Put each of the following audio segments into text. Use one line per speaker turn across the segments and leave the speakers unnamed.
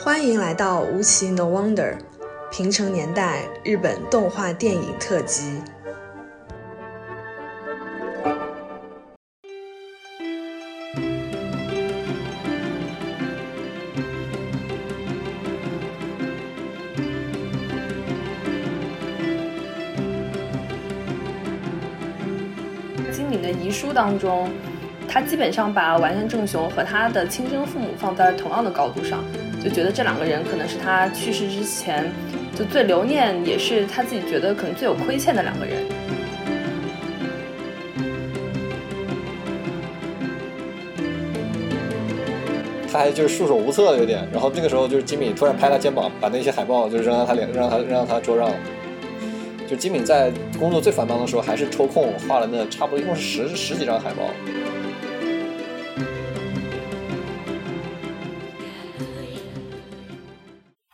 欢迎来到吴奇 No Wonder 平成年代日本动画电影特辑。
金敏的遗书当中，他基本上把丸山正雄和他的亲生父母放在同样的高度上，就觉得这两个人可能是他去世之前就最留念，也是他自己觉得可能最有亏欠的两个人。
他还就是束手无策有点，然后这个时候就是金敏突然拍他肩膀，把那些海报就扔到他脸，扔到他扔到他桌上。就金敏在工作最繁忙的时候，还是抽空画了那差不多一共是十十几张海报。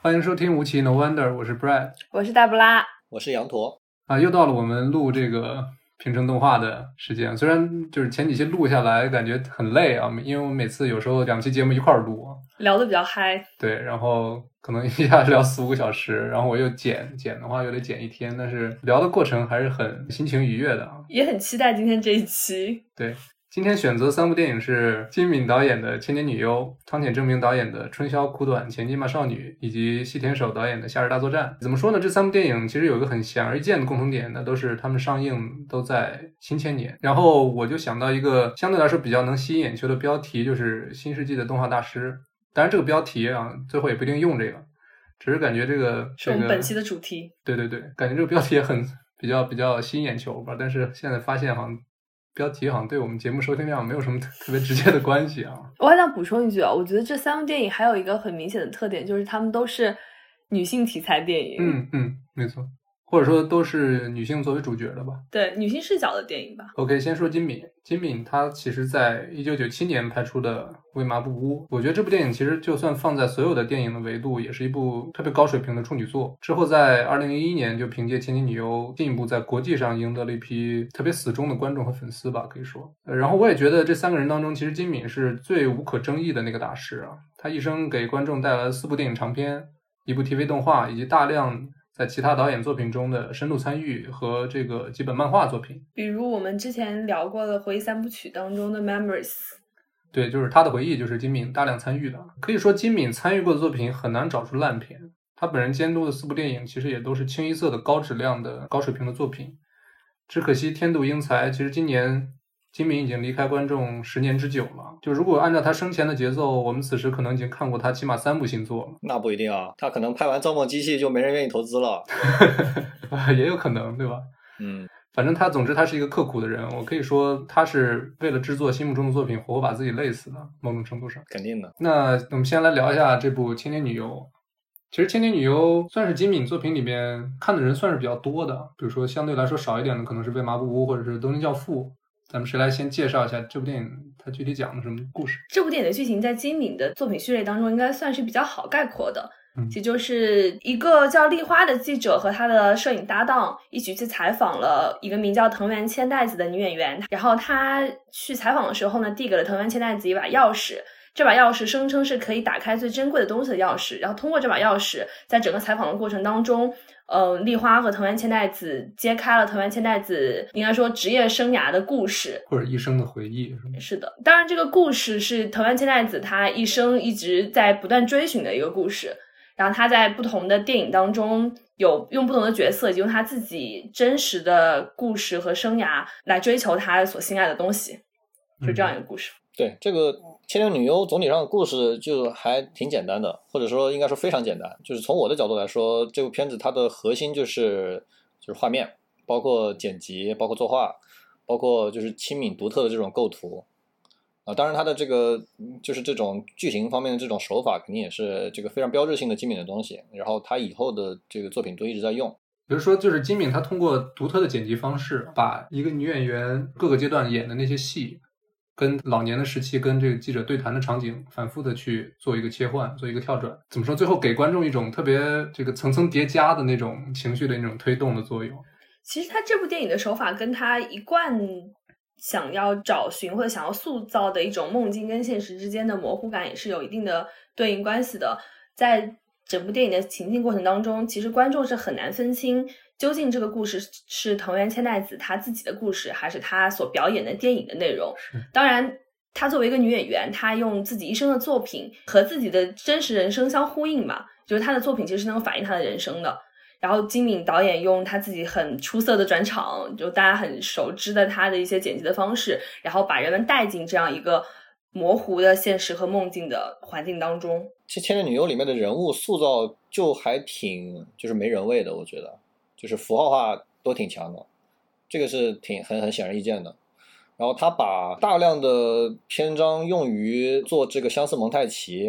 欢迎收听《无奇 No Wonder》，我是 Brad
我是大布拉，
我是羊驼，
啊，又到了我们录这个平成动画的时间。虽然就是前几期录下来感觉很累啊，因为我每次有时候两期节目一块儿录啊，
聊的比较嗨。
对，然后可能 一下聊四五个小时，然后我又剪剪的话又得剪一天，但是聊的过程还是很心情愉悦的啊。
也很期待今天这一期。
对，今天选择三部电影是金敏导演的《千年女优》，汤浅政明导演的《春宵苦短，前进吧少女》，以及细田守导演的《夏日大作战》。怎么说呢？这三部电影其实有一个很显而易见的共同点，那都是他们上映都在新千年。然后我就想到一个相对来说比较能吸引眼球的标题，就是《新世纪的动画大师》。当然，这个标题啊，最后也不一定用这个，只是感觉这个这个
是我们本期的主题。
对对对，感觉这个标题也很 比较比较吸引眼球吧。但是现在发现好像标题好像对我们节目收听量没有什么特特别直接的关系啊。
我还想补充一句啊，我觉得这三部电影还有一个很明显的特点，就是他们都是女性题材电影。
嗯嗯，没错，或者说都是女性作为主角的吧。
对，女性视角的电影吧。
OK，先说金敏。金敏她其实在一九九七年拍出的《为麻布屋》，我觉得这部电影其实就算放在所有的电影的维度，也是一部特别高水平的处女作。之后在二零零一年就凭借《千金女优》进一步在国际上赢得了一批特别死忠的观众和粉丝吧，可以说。呃然后我也觉得这三个人当中，其实金敏是最无可争议的那个大师啊。他一生给观众带来了四部电影长片、一部 TV 动画，以及大量在其他导演作品中的深度参与和这个几本漫画作品。
比如我们之前聊过的回忆三部曲当中的《Memories》，
对，就是他的回忆，就是金敏大量参与的。可以说，金敏参与过的作品很难找出烂片。他本人监督的四部电影，其实也都是清一色的高质量的、高水平的作品。只可惜天妒英才，其实今年金敏已经离开观众十年之久了。就如果按照他生前的节奏，我们此时可能已经看过他起码三部新作了。
那不一定啊，他可能拍完《造梦机器》就没人愿意投资了。
也有可能，对吧？
嗯，
反正他，总之他是一个刻苦的人。我可以说，他是为了制作心目中的作品，活活把自己累死的。某种程度上，
肯定的。
那我们先来聊一下这部《千年女优》。其实《千年女优》算是金敏作品里面看的人算是比较多的，比如说相对来说少一点的，可能是《为麻布屋》或者是《东京教父》。咱们谁来先介绍一下这部电影？它具体讲的什么故事？
这部电影的剧情在金敏的作品序列当中应该算是比较好概括的。
嗯
其就是一个叫丽花的记者和他的摄影搭档一起去采访了一个名叫藤原千代子的女演员，然后他去采访的时候呢，递给了藤原千代子一把钥匙。这把钥匙声称是可以打开最珍贵的东西的钥匙，然后通过这把钥匙，在整个采访的过程当中，呃，丽花和藤原千代子揭开了藤原千代子应该说职业生涯的故事。
或者一生的回忆？是吗？
是的，当然这个故事是藤原千代子她一生一直在不断追寻的一个故事。然后她在不同的电影当中有用不同的角色，以及用她自己真实的故事和生涯来追求她所心爱的东西，就这样一个故事。
对这个《千年女优》总体上的故事就还挺简单的，或者说应该说非常简单。就是从我的角度来说，这部片子它的核心就是就是画面，包括剪辑，包括作画，包括就是清敏独特的这种构图。啊，当然它的这个就是这种剧情方面的这种手法，肯定也是这个非常标志性的金敏的东西。然后他以后的这个作品都一直在用。
比如说，就是金敏她通过独特的剪辑方式，把一个女演员各个阶段演的那些戏，跟老年的时期跟这个记者对谈的场景，反复的去做一个切换，做一个跳转。怎么说？最后给观众一种特别这个层层叠加的那种情绪的那种推动的作用。
其实他这部电影的手法跟他一贯想要找寻或者想要塑造的一种梦境跟现实之间的模糊感也是有一定的对应关系的。在整部电影的情境过程当中，其实观众是很难分清究竟这个故事是藤原千代子她自己的故事，还是她所表演的电影的内容。当然，她作为一个女演员，她用自己一生的作品和自己的真实人生相呼应嘛，就是她的作品其实是能反映她的人生的。然后金敏导演用他自己很出色的转场，就大家很熟知的他的一些剪辑的方式，然后把人们带进这样一个模糊的现实和梦境的环境当中。
其实《千年女优》里面的人物塑造就还挺就是没人味的，我觉得就是符号化都挺强的，这个是挺很很显而易见的。然后他把大量的篇章用于做这个相似蒙太奇，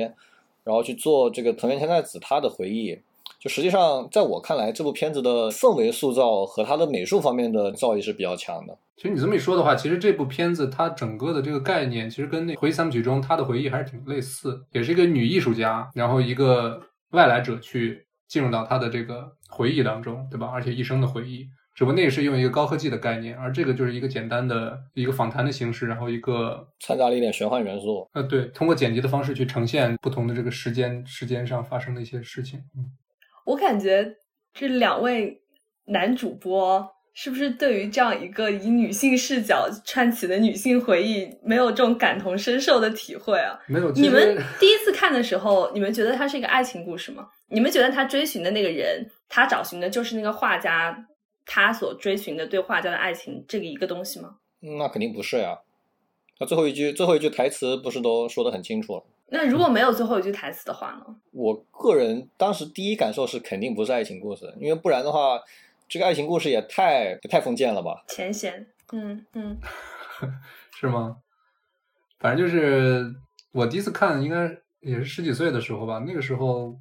然后去做这个藤原千代子她的回忆。就实际上，在我看来，这部片子的氛围塑造和它的美术方面的造诣是比较强的。
其实你这么一说的话，其实这部片子它整个的这个概念，其实跟那回忆三部曲中他的回忆还是挺类似，也是一个女艺术家，然后一个外来者去进入到他的这个回忆当中，对吧？而且一生的回忆，只不过那也是用一个高科技的概念，而这个就是一个简单的一个访谈的形式，然后一个
掺杂了一点玄幻元素。
呃，对，通过剪辑的方式去呈现不同的这个时间时间上发生的一些事情，嗯。
我感觉这两位男主播是不是对于这样一个以女性视角串起的女性回忆，没有这种感同身受的体会啊？
没有。
你们第一次看的时候，你们觉得它是一个爱情故事吗？你们觉得他追寻的那个人，他找寻的就是那个画家，他所追寻的对画家的爱情这个一个东西吗？
那肯定不是呀。他最后一句最后一句台词不是都说的很清楚了？
那如果没有最后一句台词的话呢？
我个人当时第一感受是肯定不是爱情故事，因为不然的话，这个爱情故事也太太封建了吧？
浅显，嗯嗯，
是吗？反正就是我第一次看，应该也是十几岁的时候吧，那个时候。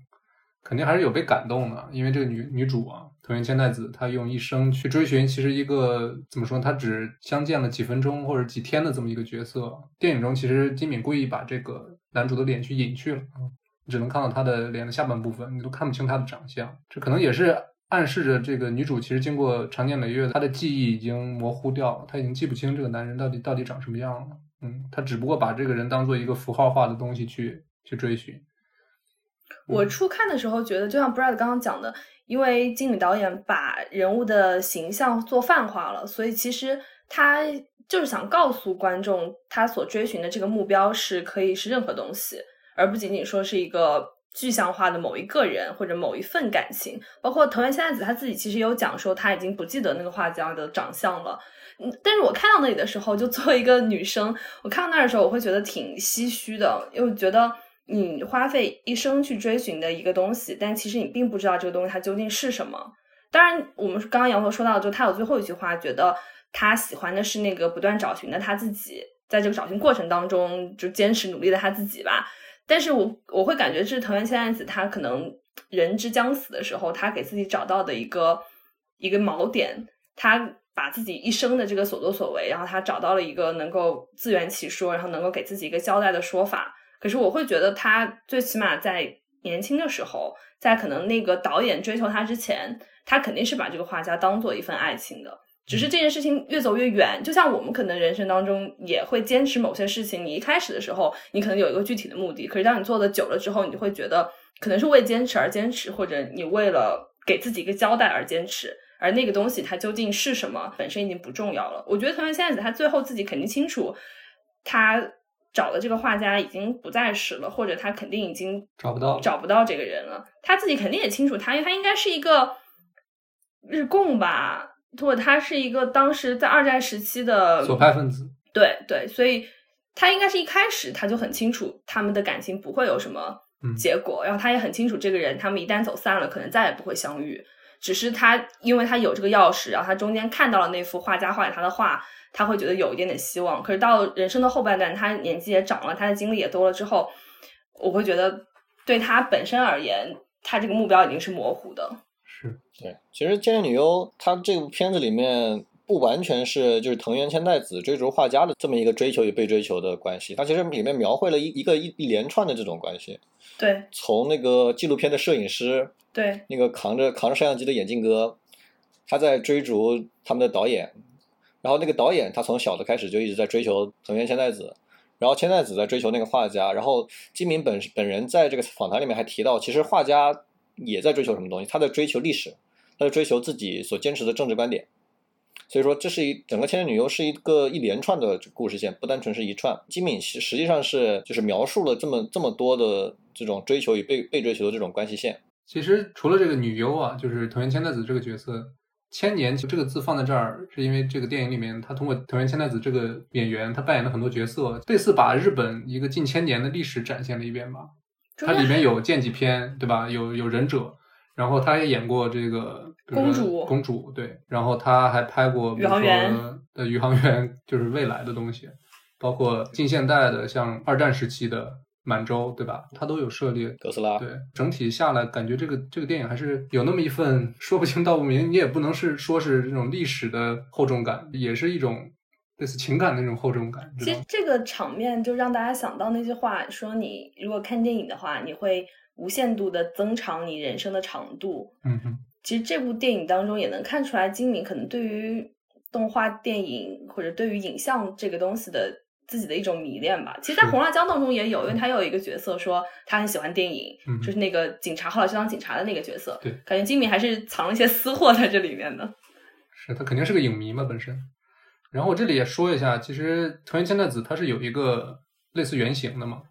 肯定还是有被感动的，因为这个女女主啊，藤原千代子，她用一生去追寻，其实一个怎么说，她只相见了几分钟或者几天的这么一个角色。电影中其实金敏故意把这个男主的脸去隐去了，只能看到他的脸的下半部分，你都看不清他的长相。这可能也是暗示着这个女主其实经过长年累月，她的记忆已经模糊掉了，她已经记不清这个男人到底到底长什么样了。嗯，她只不过把这个人当做一个符号化的东西去去追寻。
我初看的时候觉得，就像 Brad 刚刚讲的，因为金宇导演把人物的形象做泛化了，所以其实他就是想告诉观众，他所追寻的这个目标是可以是任何东西，而不仅仅说是一个具象化的某一个人或者某一份感情。包括藤原千代子他自己其实有讲说，他已经不记得那个画家的长相了。嗯，但是我看到那里的时候，就作为一个女生，我看到那儿的时候，我会觉得挺唏嘘的，因为觉得。你花费一生去追寻的一个东西，但其实你并不知道这个东西它究竟是什么。当然，我们刚刚杨头说到，就他有最后一句话，觉得他喜欢的是那个不断找寻的他自己，在这个找寻过程当中就坚持努力的他自己吧。但是我我会感觉这是藤原千代子他可能人之将死的时候，他给自己找到的一个一个锚点，他把自己一生的这个所作所为，然后他找到了一个能够自圆其说，然后能够给自己一个交代的说法。可是我会觉得，他最起码在年轻的时候，在可能那个导演追求他之前，他肯定是把这个画家当做一份爱情的。只是这件事情越走越远，就像我们可能人生当中也会坚持某些事情。你一开始的时候，你可能有一个具体的目的，可是当你做的久了之后，你会觉得可能是为坚持而坚持，或者你为了给自己一个交代而坚持。而那个东西它究竟是什么，本身已经不重要了。我觉得藤原千代子他最后自己肯定清楚，他。找的这个画家已经不在世了，或者他肯定已经
找不到
找不到这个人了。他自己肯定也清楚，他因为他应该是一个日供吧，或者他是一个当时在二战时期的
左派分子。
对对，所以他应该是一开始他就很清楚他们的感情不会有什么结果，然后他也很清楚这个人，他们一旦走散了，可能再也不会相遇。只是他因为他有这个钥匙，然后他中间看到了那幅画家画给他的画。他会觉得有一点点希望，可是到人生的后半段，他年纪也长了，他的经历也多了之后，我会觉得对他本身而言，他这个目标已经是模糊的。
是
对，其实《千年女优》它这部片子里面不完全是就是藤原千代子追逐画家的这么一个追求与被追求的关系，它其实里面描绘了一一个一一连串的这种关系。
对，
从那个纪录片的摄影师，
对，
那个扛着扛着摄像机的眼镜哥，他在追逐他们的导演。然后那个导演，他从小的开始就一直在追求藤原千代子，然后千代子在追求那个画家，然后金敏本本人在这个访谈里面还提到，其实画家也在追求什么东西，他在追求历史，他在追求自己所坚持的政治观点。所以说，这是一整个《千年女优》是一个一连串的故事线，不单纯是一串。金敏实实际上是就是描述了这么这么多的这种追求与被被追求的这种关系线。
其实除了这个女优啊，就是藤原千代子这个角色，千年这个字放在这儿，是因为这个电影里面他通过藤原千代子这个演员，他扮演了很多角色，类似把日本一个近千年的历史展现了一遍吧。它里面有剑戟篇，对吧？有有忍者。然后他也演过这个
公主，
公主对，然后他还拍过
宇航员
的宇航员，就是未来的东西，包括近现代的，像二战时期的满洲，对吧？他都有涉猎。
哥斯拉
对，整体下来感觉这个这个电影还是有那么一份 说不清道不明，你也不能是说是这种历史的厚重感，也是一种类似情感的那种厚重感。
其实这个场面就让大家想到那句话，说你如果看电影的话，你会。无限度的增长你人生的长度。
嗯哼，
其实这部电影当中也能看出来，金敏可能对于动画电影或者对于影像这个东西的自己的一种迷恋吧。其实，在《红辣椒》当中也有，因为他有一个角色说他很喜欢电影，就是那个警察后来去当警察的那个角色。
对，
感觉金敏还是藏了一些私货在这里面的。
是他肯定是个影迷嘛本身。然后我这里也说一下，其实藤原千代子她是有一个类似原型的嘛。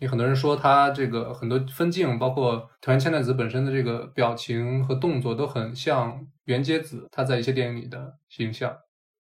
有很多人说她这个很多分镜，包括藤原千代子本身的这个表情和动作都很像原节子她在一些电影里的形象，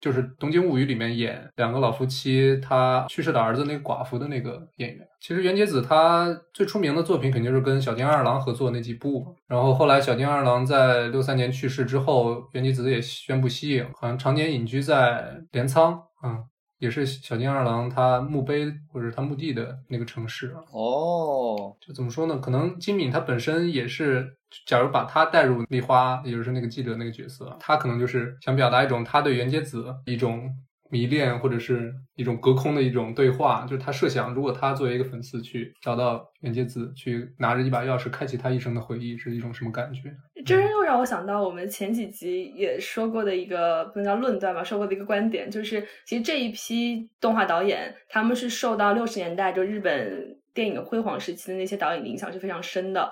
就是《东京物语》里面演两个老夫妻他去世的儿子那个寡妇的那个演员。其实原节子他最出名的作品肯定是跟小津二郎合作那几部，然后后来小津二郎在六三年去世之后，原节子也宣布息影，好像常年隐居在镰仓嗯。也是小金二郎他墓碑或者他墓地的那个城市
哦，
就怎么说呢？可能金敏他本身也是，假如把他带入丽花，也就是那个记者那个角色，他可能就是想表达一种他对原节子一种。迷恋或者是一种隔空的一种对话，就是他设想，如果他作为一个粉丝去找到原节子，去拿着一把钥匙开启他一生的回忆，是一种什么感觉？
这又让我想到我们前几集也说过的一个不能叫论断吧，说过的一个观点，就是其实这一批动画导演，他们是受到六十年代就日本电影辉煌时期的那些导演的影响是非常深的，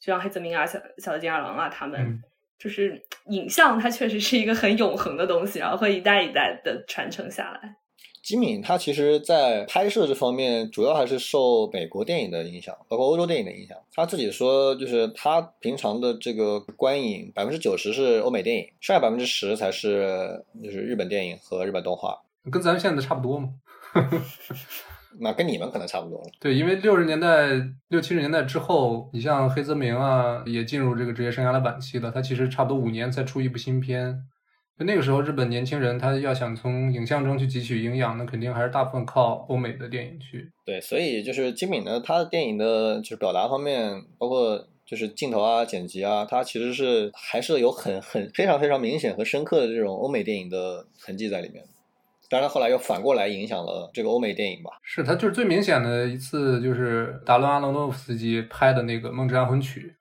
就像黑泽明啊、小小津二郎啊他们。就是影像，它确实是一个很永恒的东西，然后会一代一代的传承下来。
吉敏他其实，在拍摄这方面，主要还是受美国电影的影响，包括欧洲电影的影响。他自己说，就是他平常的这个观影，百分之九十是欧美电影，剩下百分之十才是就是日本电影和日本动画，
跟咱们现在的差不多嘛。
那跟你们可能差不多了。
对，因为六十年代、六七十年代之后，你像黑泽明啊，也进入这个职业生涯的晚期了。他其实差不多五年才出一部新片。就那个时候，日本年轻人他要想从影像中去汲取营养，那肯定还是大部分靠欧美的电影去。
对，所以就是金敏呢，他的电影的就是表达方面，包括就是镜头啊、剪辑啊，他其实是还是有很很非常非常明显和深刻的这种欧美电影的痕迹在里面。当然，后来又反过来影响了这个欧美电影吧。
是他就是最明显的一次，就是达伦阿隆诺夫斯基拍的那个《梦之安魂曲》，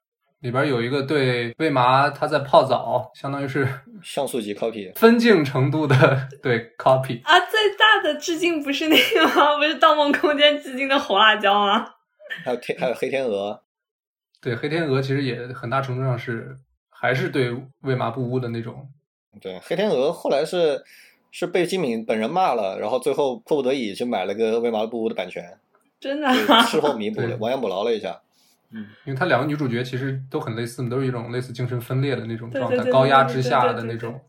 里边有一个对魏麻他在泡澡，相当于是
像素级 copy
分镜程度的对 copy
啊。最大的致敬不是那个吗？不是《盗梦空间》致敬的红辣椒吗？
还有天，还有黑天鹅。
对，黑天鹅其实也很大程度上是还是对魏麻不污的那种。
对，黑天鹅后来是。是被金敏本人骂了，然后最后迫不得已去买了个《威马布屋》的版权，
真的
事后弥补了，亡羊补牢了一下。
嗯，因为他两个女主角其实都很类似，都是一种类似精神分裂的那种状态，高压之下的那种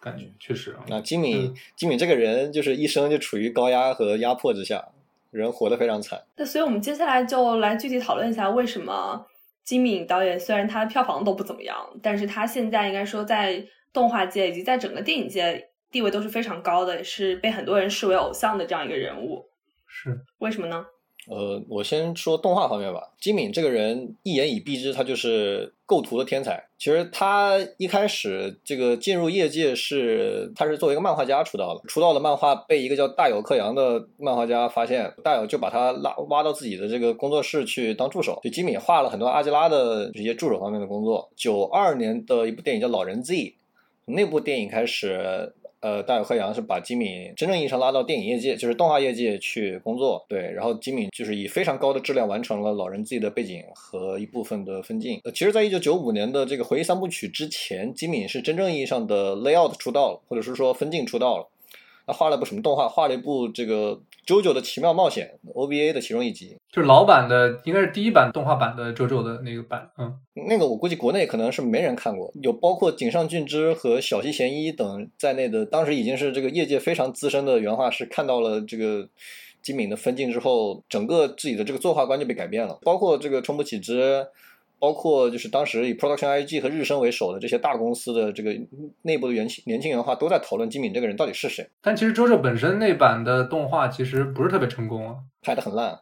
感觉，确实啊。
那金敏，金敏这个人就是一生就处于高压和压迫之下，人活得非常惨。
那所以我们接下来就来具体讨论一下，为什么金敏导演虽然他的票房都不怎么样，但是他现在应该说在动画界以及在整个电影界。地位都是非常高的，是被很多人视为偶像的这样一个人物。
是
为什么呢？
呃，我先说动画方面吧。金敏这个人一言以蔽之，他就是构图的天才。其实他一开始这个进入业界是，他是作为一个漫画家出道的。出道的漫画被一个叫大友克洋的漫画家发现，大友就把他拉挖到自己的这个工作室去当助手。就金敏画了很多阿基拉的这些助手方面的工作。九二年的一部电影叫《老人 Z》，那部电影开始。呃，大有克洋是把金敏真正意义上拉到电影业界，就是动画业界去工作。对，然后金敏就是以非常高的质量完成了老人自己的背景和一部分的分镜。呃，其实，在一九九五年的这个回忆三部曲之前，金敏是真正意义上的 layout 出道了，或者是说分镜出道了。他画了部什么动画？画了一部这个《JoJo 的奇妙冒险》OVA 的其中一集，
就是老版的，应该是第一版动画版的 JoJo 的那个版。嗯，
那个我估计国内可能是没人看过，有包括井上俊之和小西贤一等在内的，当时已经是这个业界非常资深的原画师，看到了这个金敏的分镜之后，整个自己的这个作画观就被改变了，包括这个冲不起之。包括就是当时以 Production IG 和日升为首的这些大公司的这个内部的年轻年轻原画都在讨论金敏这个人到底是谁。
但其实周周本身那版的动画其实不是特别成功啊，
拍的很烂。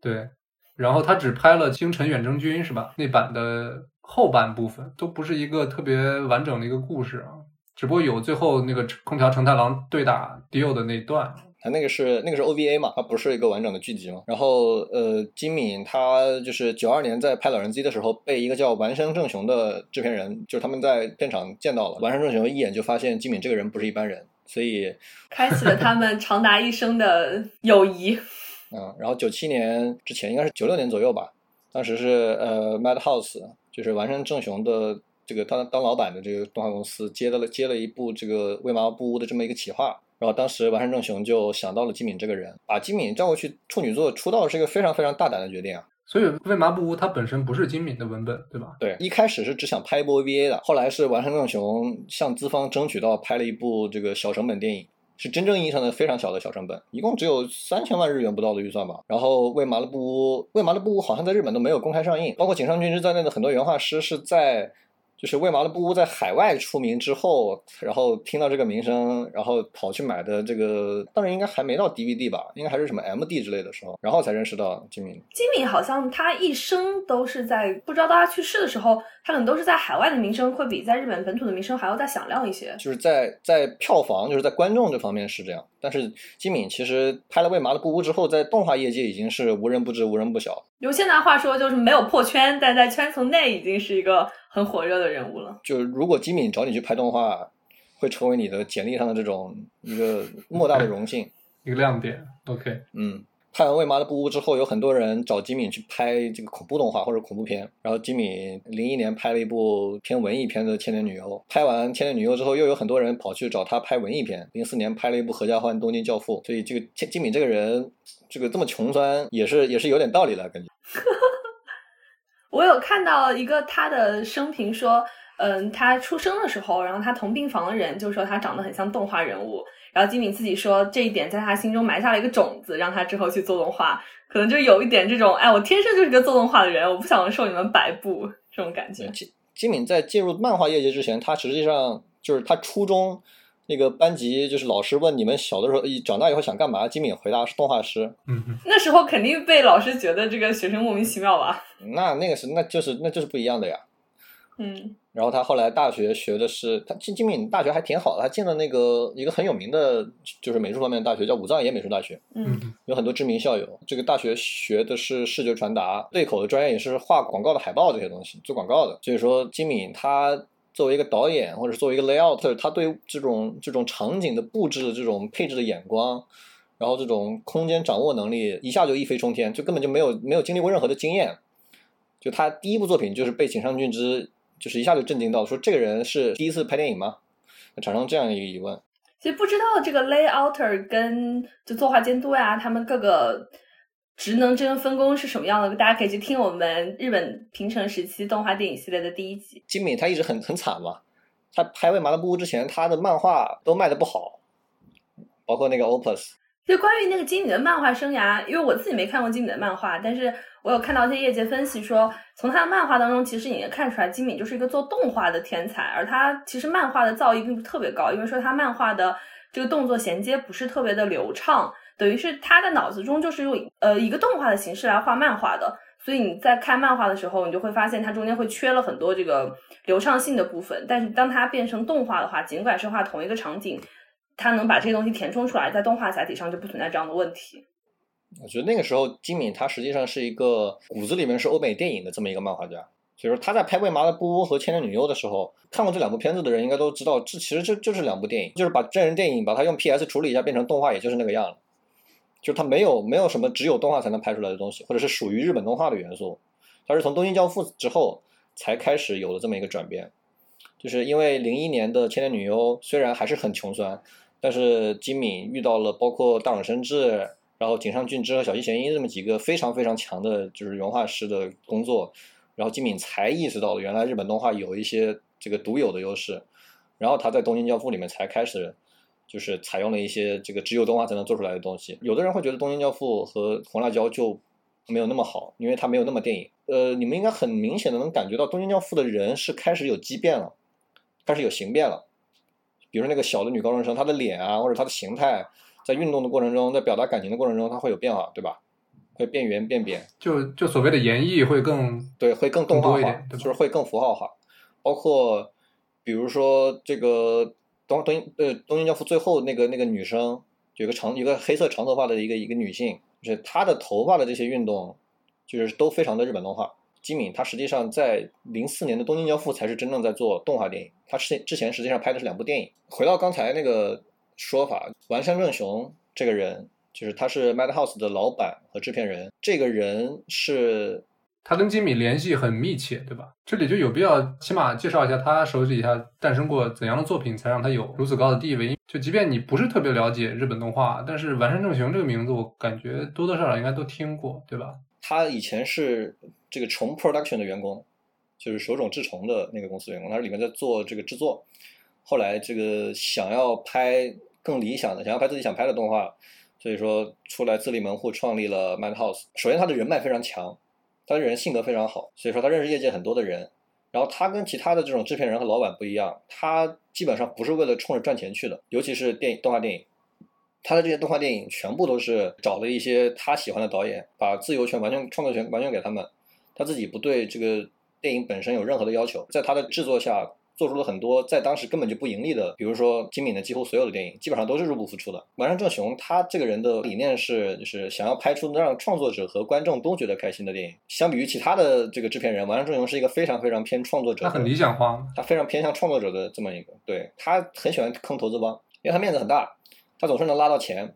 对，然后他只拍了星辰远征军是吧？那版的后半部分都不是一个特别完整的一个故事啊，只不过有最后那个空调承太郎对打迪欧的那段。
他那个是那个是 OVA 嘛，它不是一个完整的剧集嘛。然后呃，金敏他就是九二年在拍《老人机》的时候，被一个叫丸山正雄的制片人，就是他们在片场见到了丸山正雄，一眼就发现金敏这个人不是一般人，所以
开启了他们长达一生的友谊。
嗯，然后九七年之前应该是九六年左右吧，当时是呃 Madhouse，就是丸山正雄的这个当当老板的这个动画公司接了接了一部这个为麻布屋的这么一个企划。然后当时完山正雄就想到了金敏这个人，把金敏叫过去处女座出道是一个非常非常大胆的决定啊。
所以为麻布屋它本身不是金敏的文本，对吧？
对，一开始是只想拍一部 OVA 的，后来是完山正雄向资方争取到拍了一部这个小成本电影，是真正意义上的非常小的小成本，一共只有三千万日元不到的预算吧。然后为麻布屋，为麻布屋好像在日本都没有公开上映，包括井上俊之在内的很多原画师是在。就是为麻的布屋在海外出名之后，然后听到这个名声，然后跑去买的这个，当然应该还没到 DVD 吧，应该还是什么 MD 之类的时候，然后才认识到金敏。
金敏好像他一生都是在，不知道到他去世的时候，他可能都是在海外的名声会比在日本本土的名声还要再响亮一些。
就是在在票房，就是在观众这方面是这样，但是金敏其实拍了为麻的布屋之后，在动画业界已经是无人不知、无人不晓。
用现在话说，就是没有破圈，但在圈层内已经是一个。很火热的人物了。
就如果金敏找你去拍动画，会成为你的简历上的这种一个莫大的荣幸，
一个亮点。OK，
嗯，拍完《为妈的布屋》之后，有很多人找金敏去拍这个恐怖动画或者恐怖片。然后金敏零一年拍了一部偏文艺片的《千年女优》，拍完《千年女优》之后，又有很多人跑去找他拍文艺片。零四年拍了一部《合家欢》《东京教父》。所以这个金金敏这个人，这个这么穷酸，也是也是有点道理的感觉。
我有看到一个他的生平，说，嗯，他出生的时候，然后他同病房的人就说他长得很像动画人物，然后金敏自己说这一点在他心中埋下了一个种子，让他之后去做动画，可能就有一点这种，哎，我天生就是个做动画的人，我不想受你们摆布这种感觉。
金金敏在进入漫画业界之前，他实际上就是他初中。那个班级就是老师问你们小的时候，长大以后想干嘛？金敏回答是动画师。
嗯，
那时候肯定被老师觉得这个学生莫名其妙吧？
那那个是那就是那就是不一样的呀。
嗯。
然后他后来大学学的是他金金敏大学还挺好的，他进了那个一个很有名的，就是美术方面的大学，叫武藏野美术大学。
嗯。
有很多知名校友。这个大学学的是视觉传达，对口的专业也是画广告的海报这些东西，做广告的。所以说金敏他。作为一个导演，或者作为一个 layout，他对这种这种场景的布置的这种配置的眼光，然后这种空间掌握能力，一下就一飞冲天，就根本就没有没有经历过任何的经验。就他第一部作品就是被井上俊之，就是一下就震惊到，说这个人是第一次拍电影吗？产生这样一个疑问。
其实不知道这个 layouter 跟就作画监督呀，他们各个。职能这个分工是什么样的？大家可以去听我们日本平成时期动画电影系列的第一集。
金敏他一直很很惨嘛，他拍《为麻的布屋》之前，他的漫画都卖的不好，包括那个 Opus。
就关于那个金敏的漫画生涯，因为我自己没看过金敏的漫画，但是我有看到一些业界分析说，从他的漫画当中，其实也能看出来金敏就是一个做动画的天才，而他其实漫画的造诣并不特别高，因为说他漫画的这个动作衔接不是特别的流畅。等于是他的脑子中就是用呃一个动画的形式来画漫画的，所以你在看漫画的时候，你就会发现它中间会缺了很多这个流畅性的部分。但是当它变成动画的话，尽管是画同一个场景，它能把这些东西填充出来，在动画载体上就不存在这样的问题。
我觉得那个时候金敏他实际上是一个骨子里面是欧美电影的这么一个漫画家，所以说他在拍《为麻的布屋》和《千年女优》的时候，看过这两部片子的人应该都知道，这其实就就是两部电影，就是把真人电影把它用 PS 处理一下变成动画，也就是那个样了。就是它没有没有什么只有动画才能拍出来的东西，或者是属于日本动画的元素。它是从《东京教父》之后才开始有了这么一个转变，就是因为零一年的《千年女优》虽然还是很穷酸，但是金敏遇到了包括大冢伸志。然后井上俊之和小西贤一这么几个非常非常强的，就是原画师的工作，然后金敏才意识到了原来日本动画有一些这个独有的优势，然后他在《东京教父》里面才开始，就是采用了一些这个只有动画才能做出来的东西。有的人会觉得《东京教父》和《红辣椒》就没有那么好，因为它没有那么电影。呃，你们应该很明显的能感觉到《东京教父》的人是开始有畸变了，开始有形变了，比如说那个小的女高中生，她的脸啊或者她的形态。在运动的过程中，在表达感情的过程中，它会有变化，对吧？会变圆变扁，
就就所谓的演绎会更
对，会更动画化，
一点，
就是会更符号化。包括比如说这个东东呃东京教父最后那个那个女生，有个长一个黑色长头发的一个一个女性，就是她的头发的这些运动，就是都非常的日本动画。金敏她实际上在零四年的东京教父才是真正在做动画电影，她之之前实际上拍的是两部电影。回到刚才那个。说法，丸山正雄这个人，就是他是 Madhouse 的老板和制片人。这个人是
他跟金米联系很密切，对吧？这里就有必要起码介绍一下他手底下诞生过怎样的作品，才让他有如此高的地位。就即便你不是特别了解日本动画，但是丸山正雄这个名字，我感觉多多少少应该都听过，对吧？
他以前是这个虫 Production 的员工，就是手冢治虫的那个公司员工，他是里面在做这个制作。后来这个想要拍。更理想的，想要拍自己想拍的动画，所以说出来自立门户，创立了 Madhouse。首先，他的人脉非常强，他这人性格非常好，所以说他认识业界很多的人。然后他跟其他的这种制片人和老板不一样，他基本上不是为了冲着赚钱去的，尤其是电影动画电影，他的这些动画电影全部都是找了一些他喜欢的导演，把自由权完全创作权完全给他们，他自己不对这个电影本身有任何的要求，在他的制作下。做出了很多在当时根本就不盈利的，比如说金敏的几乎所有的电影，基本上都是入不敷出的。完山正雄他这个人的理念是，就是想要拍出能让创作者和观众都觉得开心的电影。相比于其他的这个制片人，完山正雄是一个非常非常偏创作者，
他很理想化，
他非常偏向创作者的这么一个，对他很喜欢坑投资方，因为他面子很大，他总是能拉到钱，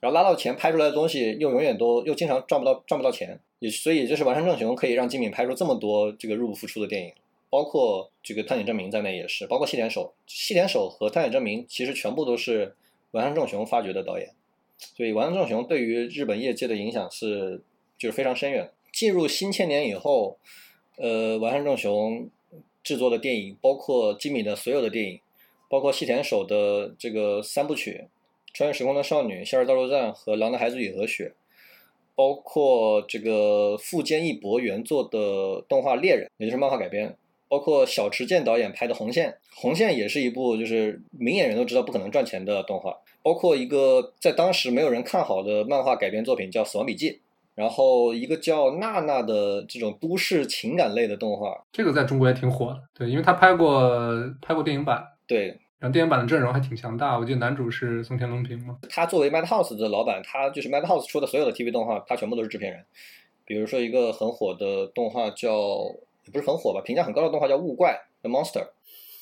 然后拉到钱拍出来的东西又永远都又经常赚不到赚不到钱，也所以就是完山正雄可以让金敏拍出这么多这个入不敷出的电影。包括这个探险证明在内也是，包括细田守、细田守和探险证明其实全部都是丸山正雄发掘的导演，所以丸山正雄对于日本业界的影响是就是非常深远。进入新千年以后，呃，丸山正雄制作的电影，包括吉米的所有的电影，包括细田守的这个三部曲《穿越时空的少女》《夏日大作战》和《狼的孩子与和雪》，包括这个富坚义博原作的动画《猎人》，也就是漫画改编。包括小池健导演拍的《红线》，《红线》也是一部就是明眼人都知道不可能赚钱的动画。包括一个在当时没有人看好的漫画改编作品叫《死亡笔记》，然后一个叫娜娜的这种都市情感类的动画，
这个在中国也挺火的。对，因为他拍过拍过电影版，
对，
然后电影版的阵容还挺强大。我记得男主是松田龙平嘛。
他作为 Madhouse 的老板，他就是 Madhouse 出的所有的 TV 动画，他全部都是制片人。比如说一个很火的动画叫。也不是很火吧，评价很高的动画叫《物怪》The Monster，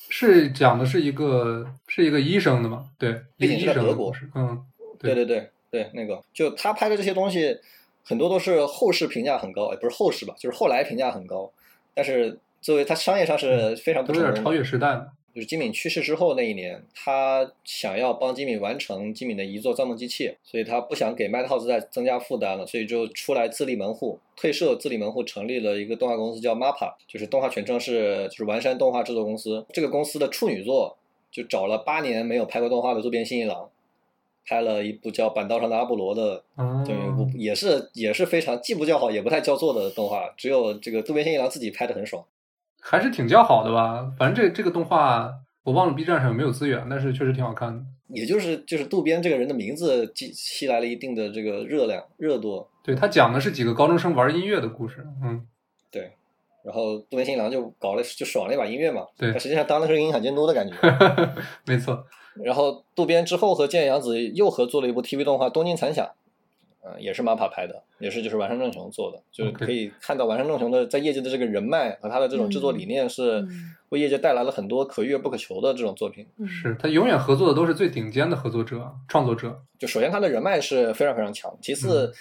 是讲的是一个是一个医生的嘛？对，
毕竟是在德国。
嗯，
对对对对，那个就他拍的这些东西，很多都是后世评价很高，也不是后世吧，就是后来评价很高，但是作为他商业上是非常不成功，
有点超越时代了。
就是金敏去世之后那一年，他想要帮金敏完成金敏的遗作《造梦机器》，所以他不想给 Madhouse 再增加负担了，所以就出来自立门户，退社自立门户，成立了一个动画公司叫 MAPA，就是动画全称是就是完山动画制作公司。这个公司的处女作就找了八年没有拍过动画的渡边信一郎，拍了一部叫《板道上的阿波罗》的这么一部，也是也是非常既不叫好也不太叫座的动画，只有这个渡边信一郎自己拍的很爽。
还是挺叫好的吧，反正这这个动画我忘了 B 站上有没有资源，但是确实挺好看的。
也就是就是渡边这个人的名字吸吸来了一定的这个热量热度。
对他讲的是几个高中生玩音乐的故事，嗯，
对。然后渡边新郎就搞了就爽了一把音乐嘛，
对，
他实际上当的是音响监督的感觉。
没错。
然后渡边之后和建阳子又合作了一部 TV 动画《东京残响》，嗯，也是 MAPPA 拍的，也是就是完山正雄做的，就是可以看到完山正雄的在业界的这个人脉和他的这种制作理念是
嗯
为业界带来了很多可遇而不可求的这种作品。
嗯
是他永远合作的都是最顶尖的合作者、创作者。
就首先他的人脉是非常非常强，其次
嗯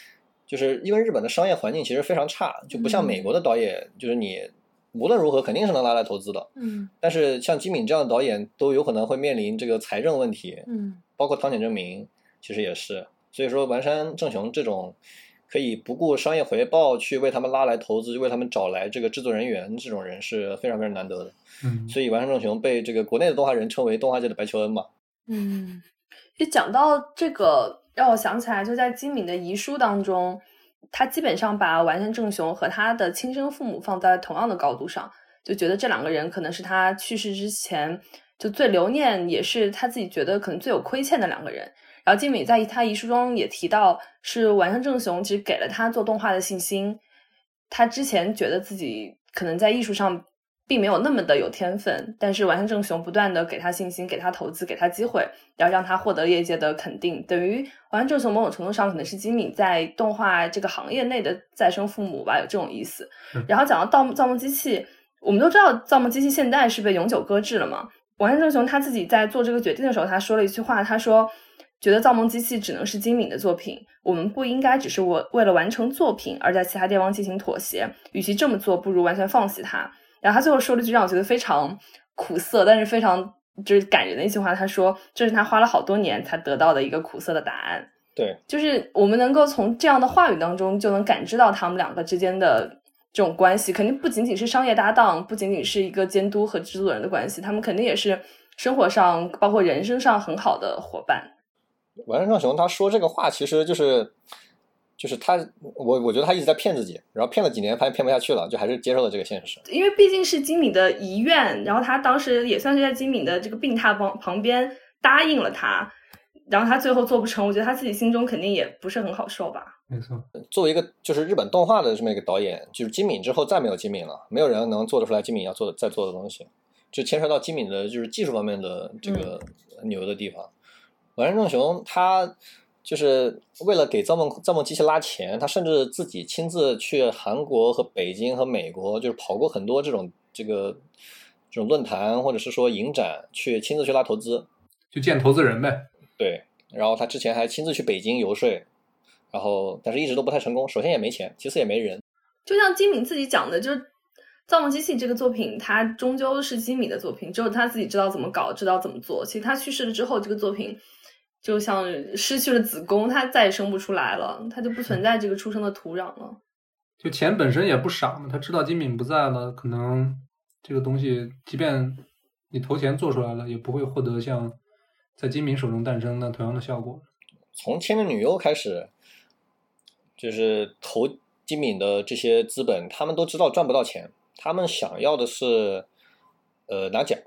就是因为日本的商业环境其实非常差，就不像
嗯
美国的导演，就是你无论如何肯定是能拉来投资的。
嗯
但是像金敏这样的导演都有可能会面临这个财政问题，
嗯
包括汤浅证明其实也是。所以说，丸山正雄这种可以不顾商业回报去为他们拉来投资，为他们找来这个制作人员这种人是非常非常难得的。
嗯，
所以丸山正雄被这个国内的动画人称为动画界的白求恩嘛。
嗯
就讲到这个，让我想起来，就在金敏的遗书当中，他基本上把完山正雄和他的亲生父母放在同样的高度上，就觉得这两个人可能是他去世之前就最留念，也是他自己觉得可能最有亏欠的两个人。然后金敏在他遗书中也提到，是完山正雄其实给了他做动画的信心。他之前觉得自己可能在艺术上并没有那么的有天分，但是完山正雄不断的给他信心，给他投资，给他机会，然后让他获得业界的肯定。等于完山正雄某种程度上可能是金敏在动画这个行业内的再生父母吧，有这种意思
嗯。
然后讲到盗墓造梦机器，我们都知道造梦机器现在是被永久搁置了嘛。完山正雄他自己在做这个决定的时候，他说了一句话，他说。觉得造梦机器只能是金敏的作品，我们不应该只是我为了完成作品而在其他地方进行妥协。与其这么做，不如完全放弃它。然后他最后说了一句让我觉得非常苦涩，但是非常就是感人的一句话。他说：“这是他花了好多年才得到的一个苦涩的答案。”
对，
就是我们能够从这样的话语当中就能感知到他们两个之间的这种关系，肯定不仅仅是商业搭档，不仅仅是一个监督和制作人的关系，他们肯定也是生活上包括人生上很好的伙伴。
丸山正雄他说这个话，其实就是就是他，我我觉得他一直在骗自己，然后骗了几年，发现骗不下去了，就还是接受了这个现实。
因为毕竟是金敏的遗愿，然后他当时也算是在金敏的这个病榻旁旁边答应了他，然后他最后做不成，我觉得他自己心中肯定也不是很好受吧。
没错。
作为一个就是日本动画的这么一个导演，就是金敏之后再没有金敏了，没有人能做得出来金敏要做的再做的东西，就牵扯到金敏的就是技术方面的这个牛的地方。丸山正雄他就是为了给造梦造梦机器拉钱，他甚至自己亲自去韩国和北京和美国，就是跑过很多这种这个这种论坛或者是说影展，去亲自去拉投资。
就见投资人呗。
对，然后他之前还亲自去北京游说，然后但是一直都不太成功。首先也没钱，其次也没人。
就像金敏自己讲的，就是《造梦机器》这个作品，它终究是金敏的作品，只有他自己知道怎么搞，知道怎么做。其实他去世了之后，这个作品就像失去了子宫，它再也生不出来了，它就不存在这个出生的土壤了。
就钱本身也不傻嘛，他知道金敏不在了，可能这个东西，即便你投钱做出来了，也不会获得像在金敏手中诞生那同样的效果。
从《千年女优》开始，就是投金敏的这些资本，他们都知道赚不到钱，他们想要的是呃拿奖。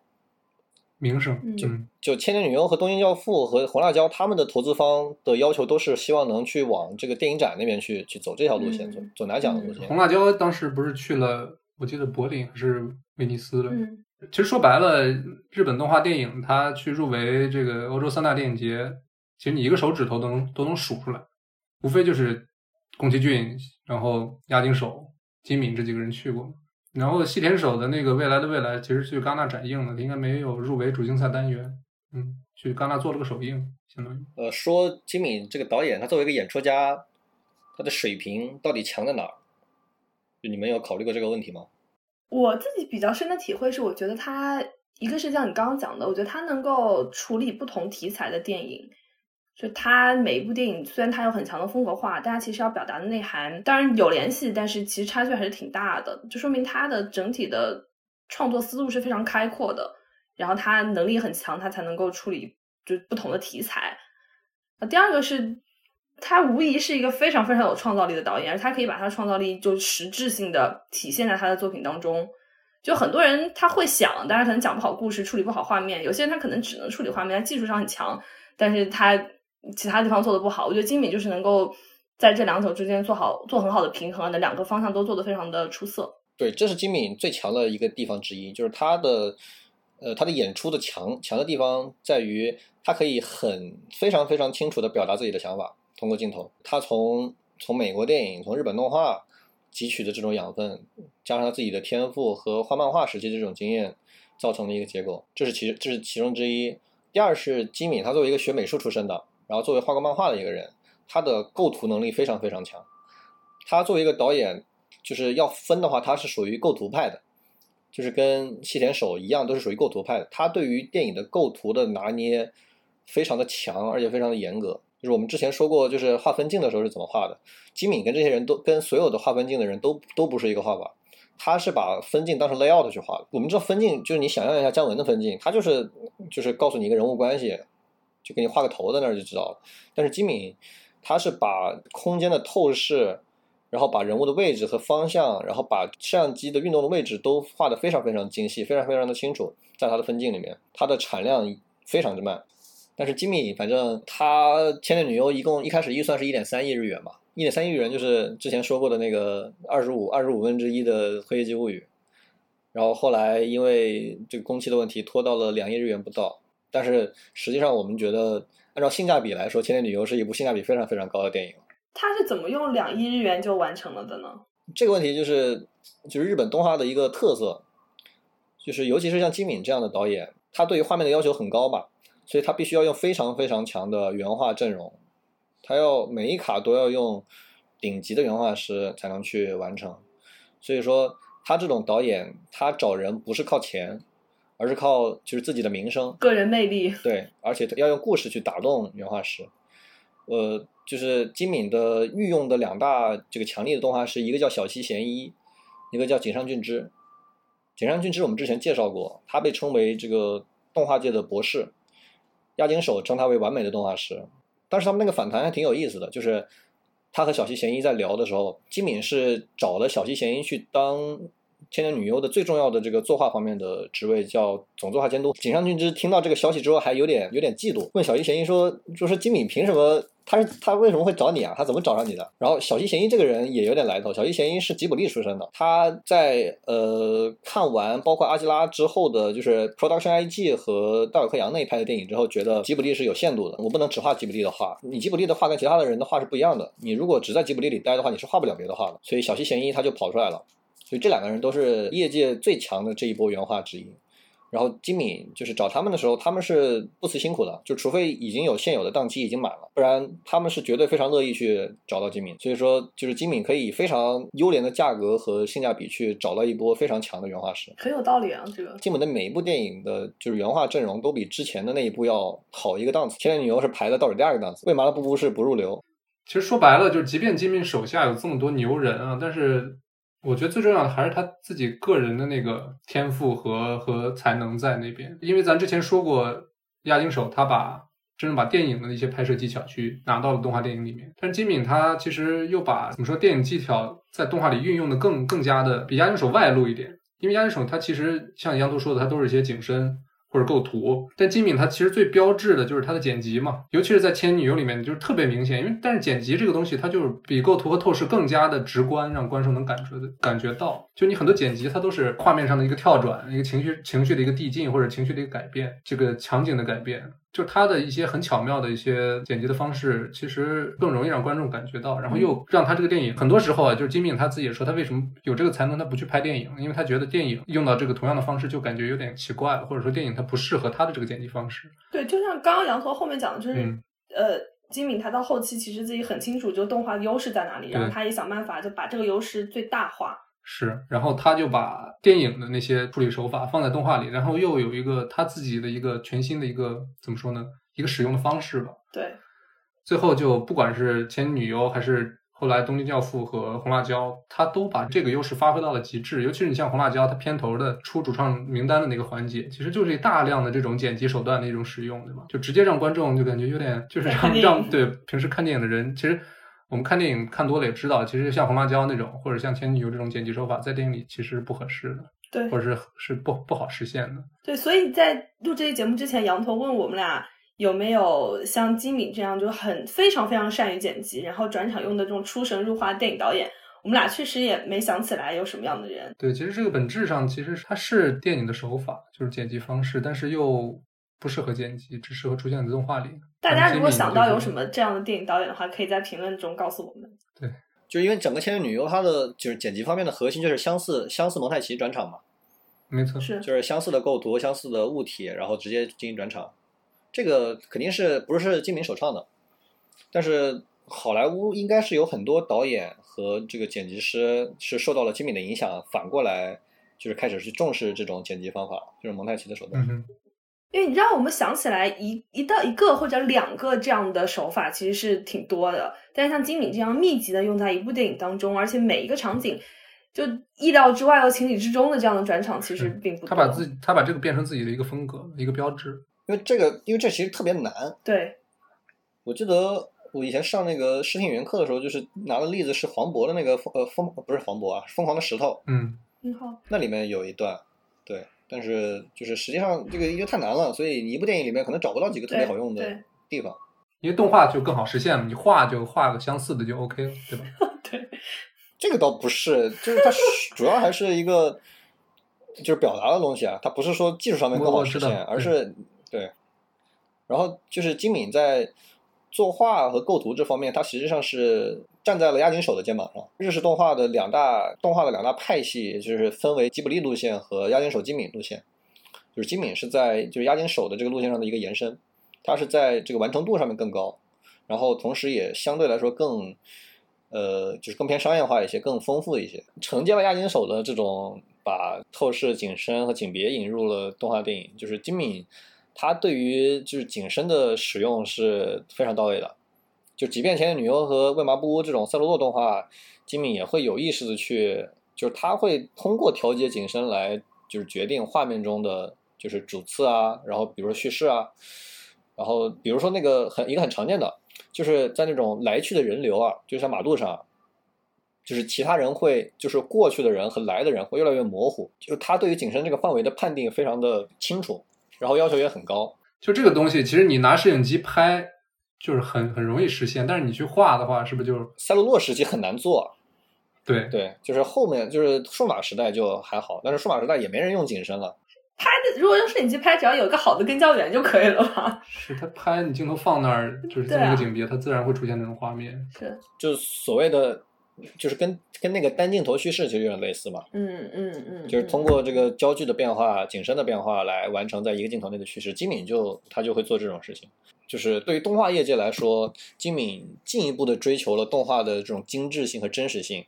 名声，
嗯
嗯，
就《千年女优》和《东京教父》和《红辣椒》，他们的投资方的要求都是希望能去往这个电影展那边去去走这条路线，
嗯
走走拿奖的路线。
红辣椒当时不是去了，我记得柏林还是威尼斯了。
嗯
其实说白了，日本动画电影它去入围这个欧洲三大电影节，其实你一个手指头都能都能数出来，无非就是宫崎骏，然后押井守、金敏这几个人去过。然后细田守的那个未来的未来，其实去戛纳展映了，应该没有入围主竞赛单元，嗯，去戛纳做了个首映，相当于。
呃，说金敏这个导演，他作为一个演出家，他的水平到底强在哪儿？就你们有考虑过这个问题吗？
我自己比较深的体会是，我觉得他一个是像你刚刚讲的，我觉得他能够处理不同题材的电影。就他每一部电影，虽然它有很强的风格化，但他其实要表达的内涵当然有联系，但是其实差距还是挺大的。就说明他的整体的创作思路是非常开阔的，然后他能力很强，他才能够处理就不同的题材。那第二个是，他无疑是一个非常非常有创造力的导演，而他可以把他的创造力就实质性的体现在他的作品当中。就很多人他会想，但是可能讲不好故事，处理不好画面；有些人他可能只能处理画面，他技术上很强，但是他其他地方做的不好。我觉得金敏就是能够在这两者之间做好做很好的平衡的，两个方向都做得非常的出色。
对，这是金敏最强的一个地方之一，就是他的，呃，他的演出的强强的地方在于，他可以很非常非常清楚的表达自己的想法，通过镜头，他从从美国电影、从日本动画汲取的这种养分，加上他自己的天赋和画漫画时期的这种经验，造成的一个结果，这是其这是其中之一。第二是金敏，他作为一个学美术出身的，然后作为画过漫画的一个人，他的构图能力非常非常强。他作为一个导演，就是要分的话，他是属于构图派的，就是跟细田守一样，都是属于构图派的。他对于电影的构图的拿捏非常的强，而且非常的严格。就是我们之前说过，就是画分镜的时候是怎么画的。金敏跟这些人都跟所有的画分镜的人都都不是一个画法，他是把分镜当成 layout 去画的。我们知道分镜就是你想象一下姜文的分镜，他就是就是告诉你一个人物关系，就给你画个头在那儿就知道了。但是金敏他是把空间的透视。然后把人物的位置和方向，然后把摄像机的运动的位置都画得非常非常精细，非常非常的清楚，在它的分镜里面，它的产量非常之慢。但是吉米，反正他《千年女优》一共一开始预算是一点三亿日元嘛，一点三亿日元就是之前说过的那个二十五二十五分之一的《黑夜姬物语》，然后后来因为这个工期的问题拖到了两亿日元不到。但是实际上我们觉得，按照性价比来说，《千年旅游》是一部性价比非常非常高的电影。
它是怎么用两亿日元就完成了的呢？
这个问题就是就是日本动画的一个特色，就是尤其是像金敏这样的导演，他对于画面的要求很高吧，所以他必须要用非常非常强的原画阵容，他要每一卡都要用顶级的原画师才能去完成。所以说，他这种导演，他找人不是靠钱，而是靠就是自己的名声、
个人魅力。
对，而且要用故事去打动原画师。呃。就是金敏的御用的两大这个强力的动画师，一个叫小西贤一，一个叫井上俊之。井上俊之我们之前介绍过，他被称为这个动画界的博士，押井守称他为完美的动画师。但是他们那个访谈还挺有意思的，就是他和小西贤一在聊的时候，金敏是找了小西贤一去当千年女优的最重要的这个作画方面的职位，叫总作画监督。井上俊之听到这个消息之后，还有点有点嫉妒，问小西贤一说：“就是金敏凭什么？”他是他为什么会找你啊？他怎么找上你的？然后小西贤一这个人也有点来头。小西贤一是吉卜力出身的，他在呃看完包括阿基拉之后的，就是 Production IG 和大友克洋那一派的电影之后，觉得吉卜力是有限度的。我不能只画吉卜力的画，你吉卜力的画跟其他的人的画是不一样的。你如果只在吉卜力里待的话，你是画不了别的画的。所以小西贤一他就跑出来了。所以这两个人都是业界最强的这一波原画之一。然后金敏就是找他们的时候，他们是不辞辛苦的，就除非已经有现有的档期已经满了，不然他们是绝对非常乐意去找到金敏。所以说，就是金敏可以以非常优廉的价格和性价比去找到一波非常强的原画师，
很有道理啊。这个
金敏的每一部电影的就是原画阵容都比之前的那一部要好一个档次。千年女优是排在倒数第二个档次，为麻辣不布是不入流。
其实说白了，就是即便金敏手下有这么多牛人啊，但是。我觉得最重要的还是他自己个人的那个天赋和和才能在那边，因为咱之前说过，押井守他把真正把电影的那些拍摄技巧去拿到了动画电影里面，但是金敏他其实又把怎么说电影技巧在动画里运用的更更加的比押井守外露一点，因为押井守他其实像杨图说的，他都是一些景深。或者构图，但金敏她其实最标志的就是她的剪辑嘛，尤其是在《千女优》里面就是特别明显，因为但是剪辑这个东西它就是比构图和透视更加的直观，让观众能感觉感觉到。就你很多剪辑它都是画面上的一个跳转，一个情绪情绪的一个递进或者情绪的一个改变，这个场景的改变。就他的一些很巧妙的一些剪辑的方式，其实更容易让观众感觉到，然后又让他这个电影很多时候啊，就是金敏他自己也说，他为什么有这个才能，他不去拍电影，因为他觉得电影用到这个同样的方式就感觉有点奇怪了，或者说电影它不适合他的这个剪辑方式。
对，就像刚刚杨驼后面讲的，就是呃，金敏他到后期其实自己很清楚，就动画的优势在哪里，然后他也想办法就把这个优势最大化。
是，然后他就把电影的那些处理手法放在动画里，然后又有一个他自己的一个全新的一个怎么说呢？一个使用的方式吧。
对，
最后就不管是前女优还是后来东京教父和红辣椒，他都把这个优势发挥到了极致。尤其是你像红辣椒，它片头的出主创名单的那个环节，其实就是大量的这种剪辑手段的一种使用，对吧？就直接让观众就感觉有点就是让让对平时看电影的人，其实。我们看电影看多了也知道，其实像红辣椒那种，或者像前女友这种剪辑手法，在电影里其实不合适的，
对，
或者是是不不好实现的。
对，所以在录这期节目之前，羊驼问我们俩有没有像金敏这样就很非常非常善于剪辑，然后转场用的这种出神入化电影导演。我们俩确实也没想起来有什么样的人。
对，其实这个本质上其实它是电影的手法，就是剪辑方式，但是又。不适合剪辑，只适合出现在动画里。
大家如果想到有什么这样的电影导演的话，可以在评论中告诉我们。
对就是因为整个《千年女优》它的就是剪辑方面的核心就是相似相似蒙太奇转场嘛，
没错，
是，
就是相似的构图、相似的物体，然后直接进行转场。这个肯定是不是金敏首创的，但是好莱坞应该是有很多导演和这个剪辑师是受到了金敏的影响，反过来就是开始去重视这种剪辑方法，就是蒙太奇的手段。
因为你让我们想起来一一到一个或者两个这样的手法，其实是挺多的。但是像金敏这样密集的用在一部电影当中，而且每一个场景就意料之外又情理之中的这样的转场，其实并不多。
他把自己他把这个变成自己的一个风格，一个标志。
因为这个，因为这其实特别难。
对
我记得我以前上那个视听语言课的时候，就是拿的例子是黄渤的那个疯呃疯不是黄渤啊，疯狂的石头，
嗯，
你好，
那里面有一段，对，但是就是实际上这个因为太难了，所以一部电影里面可能找不到几个特别好用的地方。
因为动画就更好实现了，你画就画个相似的就 OK 了，对吧？
对
这个倒不是，就是它主要还是一个就是表达的东西啊，它不是说技术上面更好实现，而是对。然后就是金敏在作画和构图这方面，它实际上是站在了押井守的肩膀上。日式动画的两大动画的两大派系，就是分为吉卜力路线和押井守金敏路线。就是金敏是在就是押井守的这个路线上的一个延伸，它是在这个完成度上面更高，然后同时也相对来说更，呃，就是更偏商业化一些，更丰富一些，承接了押井守的这种把透视、景深和景别引入了动画电影。就是金敏，他对于就是景深的使用是非常到位的。就即便《前女优》和《为麻布屋》这种赛罗洛动画，金敏也会有意识的去，就是他会通过调节景深来，就是决定画面中的就是主次啊，然后比如说叙事啊，然后比如说那个很一个很常见的，就是在那种来去的人流啊，就像马路上，就是其他人会就是过去的人和来的人会越来越模糊，就他对于景深这个范围的判定非常的清楚，然后要求也很高。
就这个东西，其实你拿摄影机拍就是很很容易实现，但是你去画的话，是不是就是
赛罗洛时期很难做，
对
对，就是后面就是数码时代就还好，但是数码时代也没人用景深了。
拍的如果用摄影机拍，只要有一个好的跟焦源就可以了吧？
是他拍你镜头放那儿就是这么一个景别，它自然会出现那种画面。
是，
就是所谓的，就是跟跟那个单镜头叙事其实有点类似嘛，
嗯嗯嗯，
就是通过这个焦距的变化、景深的变化来完成在一个镜头内的叙事。金敏就他就会做这种事情，就是对于动画业界来说，金敏进一步的追求了动画的这种精致性和真实性。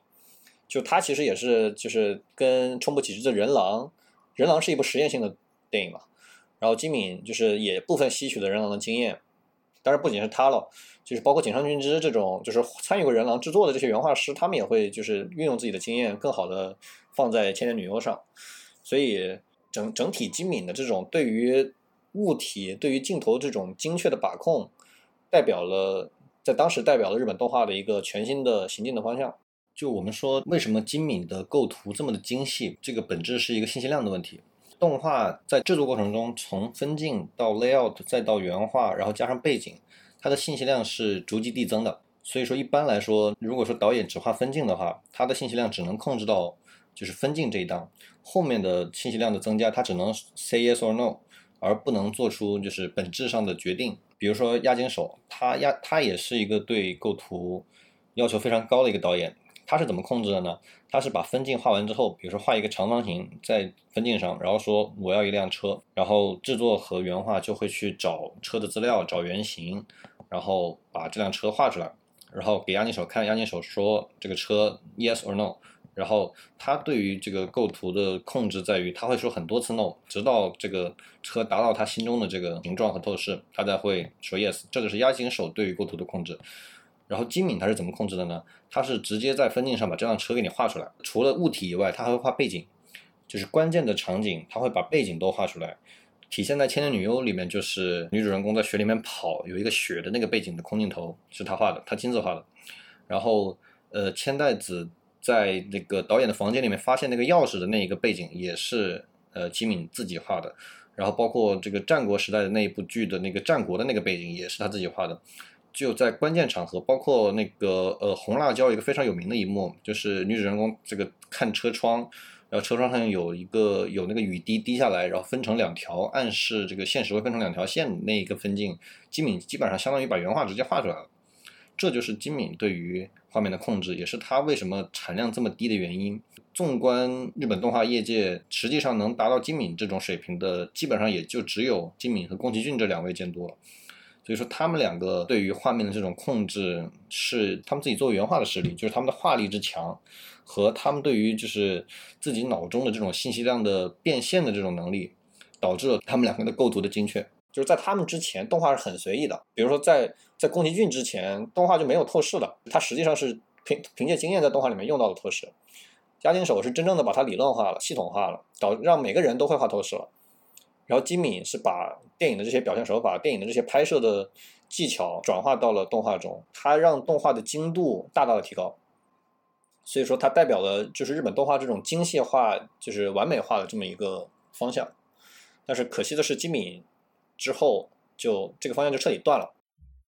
就他其实也是就是跟冲不起之的人狼，人狼是一部实验性的电影嘛，然后金敏就是也部分吸取了人狼的经验，当然不仅是他了。就是包括井上俊之这种，就是参与过人狼制作的这些原画师，他们也会就是运用自己的经验，更好的放在《千年女优》上。所以整整体金敏的这种对于物体、对于镜头这种精确的把控，代表了在当时代表了日本动画的一个全新的行进的方向。就我们说，为什么金敏的构图这么的精细？这个本质是一个信息量的问题。动画在制作过程中，从分镜到 layout 再到原画，然后加上背景。它的信息量是逐级递增的，所以说一般来说，如果说导演只画分镜的话，它的信息量只能控制到就是分镜这一档，后面的信息量的增加，它只能 say yes or no，而不能做出就是本质上的决定。比如说押井守，他押他也是一个对构图要求非常高的一个导演，他是怎么控制的呢？他是把分镜画完之后，比如说画一个长方形在分镜上，然后说我要一辆车，然后制作和原画就会去找车的资料，找原型。然后把这辆车画出来，然后给押金手看，押金手说这个车 yes or no，然后他对于这个构图的控制在于他会说很多次 no，直到这个车达到他心中的这个形状和透视，他才会说 yes，这就是押金手对于构图的控制。然后金敏他是怎么控制的呢？他是直接在分镜上把这辆车给你画出来，除了物体以外，他还会画背景，就是关键的场景，他会把背景都画出来。体现在《千年女优》里面，就是女主人公在雪里面跑，有一个雪的那个背景的空镜头是他画的，他亲自画的。然后，呃，千代子在那个导演的房间里面发现那个钥匙的那一个背景，也是呃金敏自己画的。然后，包括这个战国时代的那一部剧的那个战国的那个背景，也是他自己画的。就在关键场合，包括那个呃红辣椒一个非常有名的一幕，就是女主人公这个看车窗。然后车窗上有一个有那个雨滴滴下来，然后分成两条，暗示这个现实会分成两条线那一个分镜，金敏基本上相当于把原画直接画出来了。这就是金敏对于画面的控制，也是他为什么产量这么低的原因。纵观日本动画业界，实际上能达到金敏这种水平的，基本上也就只有金敏和宫崎骏这两位监督了。所以说，他们两个对于画面的这种控制，是他们自己做原画的实力，就是他们的画力之强，和他们对于就是自己脑中的这种信息量的变现的这种能力，导致了他们两个的构图的精确。就是在他们之前，动画是很随意的。比如说，在在宫崎骏之前，动画就没有透视的，他实际上是凭凭借经验在动画里面用到了透视。押井守是真正的把它理论化了、系统化了，导让每个人都会画透视了。然后金敏是把电影的这些表现手法、电影的这些拍摄的技巧转化到了动画中，它让动画的精度大大的提高。所以说，它代表了就是日本动画这种精细化、就是完美化的这么一个方向。但是可惜的是，金敏之后就这个方向就彻底断了。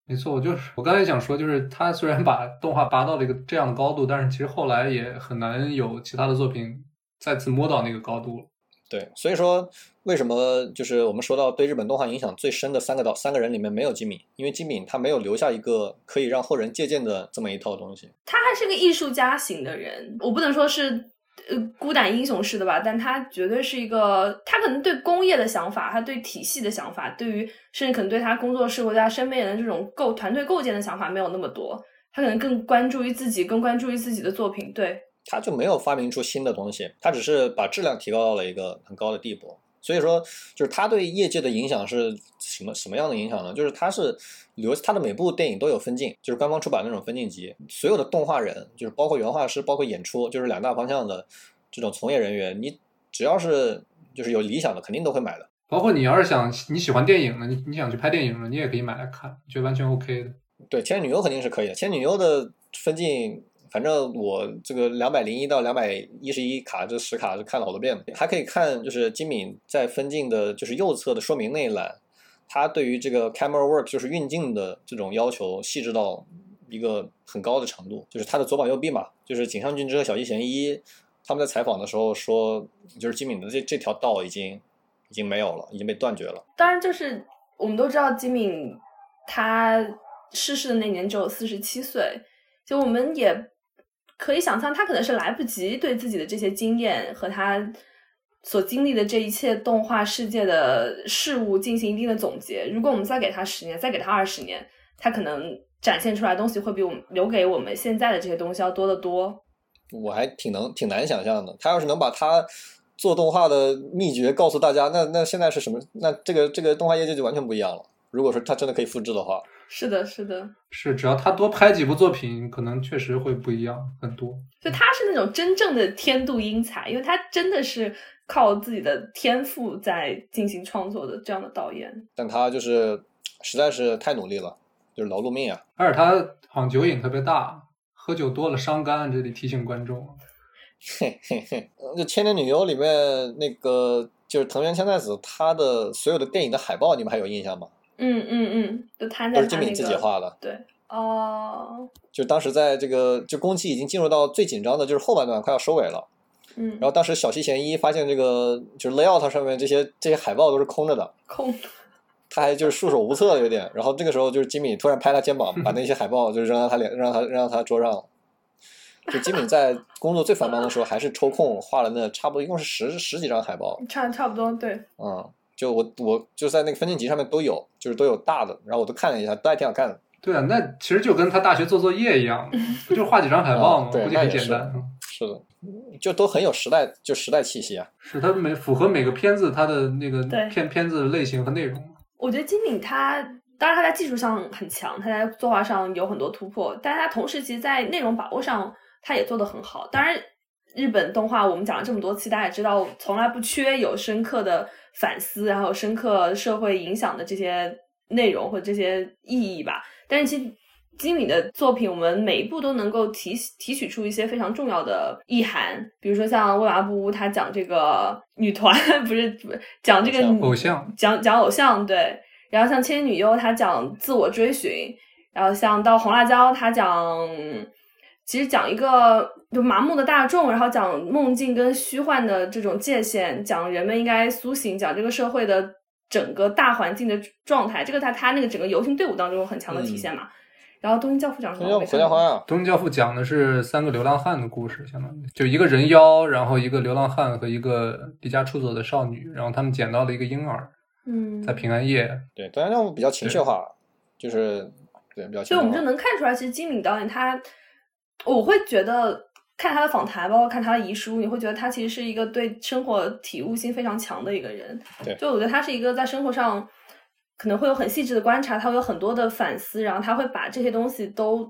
没错，我就是我刚才想说，就是他虽然把动画拔到了一个这样的高度，但是其实后来也很难有其他的作品再次摸到那个高度了。
对，所以说为什么就是我们说到对日本动画影响最深的三个导三个人里面没有金敏，因为金敏他没有留下一个可以让后人借鉴的这么一套东西。
他还是个艺术家型的人，我不能说是。呃，孤胆英雄式的吧，但他绝对是一个，他可能对工业的想法，他对体系的想法，对于甚至可能对他工作室或者他身边人的这种构团队构建的想法没有那么多，他可能更关注于自己，更关注于自己的作品。对，
他就没有发明出新的东西，他只是把质量提高到了一个很高的地步。所以说，就是他对业界的影响是什么什么样的影响呢？就是他是留他的每部电影都有分镜，就是官方出版那种分镜集。所有的动画人，就是包括原画师，包括演出，就是两大方向的这种从业人员，你只要是就是有理想的，肯定都会买的。
包括你要是想你喜欢电影的，你你想去拍电影的，你也可以买来看，觉得完全 OK 的。
对，《千女优》肯定是可以的，《千女优》的分镜。反正我这个两百零一到两百一十一卡这十卡是看了好多遍的，还可以看就是金敏在分镜的，就是右侧的说明那一栏，他对于这个 camera work 就是运镜的这种要求细致到一个很高的程度，就是他的左膀右臂嘛，就是井上俊之和小西贤一他们在采访的时候说，就是金敏的这这条道已经已经没有了，已经被断绝了。
当然，就是我们都知道金敏他逝世的那年只有四十七岁，就我们也。可以想象，他可能是来不及对自己的这些经验和他所经历的这一切动画世界的事物进行一定的总结。如果我们再给他十年，再给他二十年，他可能展现出来东西会比我们留给我们现在的这些东西要多得多。
我还挺能挺难想象的，他要是能把他做动画的秘诀告诉大家，那那现在是什么？那这个这个动画业界就完全不一样了。如果说他真的可以复制的话。
是的，是的，
是只要他多拍几部作品，可能确实会不一样很多。
就他是那种真正的天妒英才，因为他真的是靠自己的天赋在进行创作的这样的导演。
但他就是实在是太努力了，就是劳碌命啊。
而且他好像酒瘾特别大，喝酒多了伤肝。这里提醒观众。
嘿嘿嘿，那《千年女优》里面那个就是藤原千代子，她的所有的电影的海报，你们还有印象吗？
嗯嗯嗯，就摊在都
是金敏自己画的。
对，哦，
就当时在这个就工期已经进入到最紧张的，就是后半段快要收尾了。
嗯，
然后当时小西贤一发现这个就是 layout 上面这些这些海报都是空着的，
空，
他还就是束手无策有点。然后这个时候就是金敏突然拍他肩膀，把那些海报就扔到他脸，让他扔到他桌上。就金敏在工作最繁忙的时候，还是抽空画了那差不多一共是十十几张海报，
差差不多对，
嗯。就我我就在那个分镜集上面都有，就是都有大的，然后我都看了一下，都还挺好看的。
对啊，那其实就跟他大学做作业一样，不就画几张海报吗？
对，
很简单。
是的，就都很有时代，就时代气息啊。
是它每符合每个片子它的那个片片子类型和内容。
我觉得金敏他当然他在技术上很强，他在作画上有很多突破，但是他同时其实在内容把握上他也做得很好。当然，日本动画我们讲了这么多期，大家也知道从来不缺有深刻的。反思，然后深刻社会影响的这些内容或这些意义吧。但是其实金敏的作品，我们每一部都能够提提取出一些非常重要的意涵。比如说像《未麻布屋》，他讲这个女团，不是讲这个
偶像，
讲讲偶像对。然后像《千年女优》，他讲自我追寻。然后像到《红辣椒》，他讲其实讲一个就麻木的大众，然后讲梦境跟虚幻的这种界限，讲人们应该苏醒，讲这个社会的整个大环境的状态，这个在他那个整个游行队伍当中有很强的体现嘛。然后《东京教父》讲什么？
要回家花啊！
东京教父讲的是三个流浪汉的故事，相当于就一个人妖，然后一个流浪汉和一个离家出走的少女，然后他们捡到了一个婴儿，
嗯，
在平安夜。
对，东京教父比较情绪化，就是对比较情绪化。
所以我们就能看出来，其实金敏导演他，我会觉得看他的访谈，包括看他的遗书，你会觉得他其实是一个对生活体悟性非常强的一个人。
对，
就我觉得他是一个在生活上。可能会有很细致的观察，他会有很多的反思，然后他会把这些东西都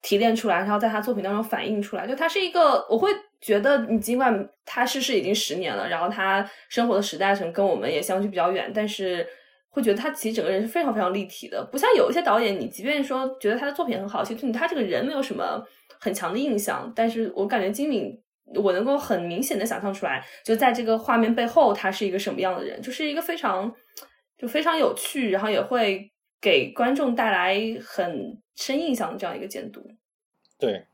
提炼出来，然后在他作品当中反映出来。就他是一个，我会觉得，你尽管他逝世已经十年了，然后他生活的时代可能跟我们也相距比较远，但是会觉得他其实整个人是非常非常立体的。不像有一些导演，你即便说觉得他的作品很好，其实对他这个人没有什么很强的印象。但是我感觉金敏，我能够很明显的想象出来，就在这个画面背后，他是一个什么样的人，就是一个非常。就非常有趣，然后也会给观众带来很深印象的这样一个监督。
对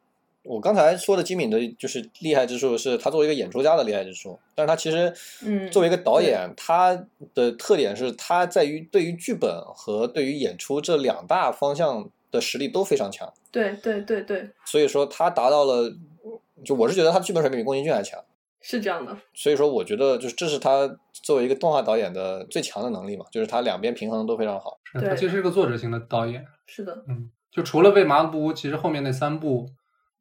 我刚才说的金敏的，就是厉害之处是他作为一个演出家的厉害之处，但是他其实，
嗯，
作为一个导演，他的特点是他在于对于剧本和对于演出这两大方向的实力都非常强。
对对对对，
所以说他达到了，就我是觉得他剧本水平比宫崎骏还强。
是这样的，
所以说我觉得就是这是他作为一个动画导演的最强的能力嘛，就是他两边平衡都非常好。
是他其实是个作者型的导演。
是的，
嗯，就除了《为麻布屋》，其实后面那三部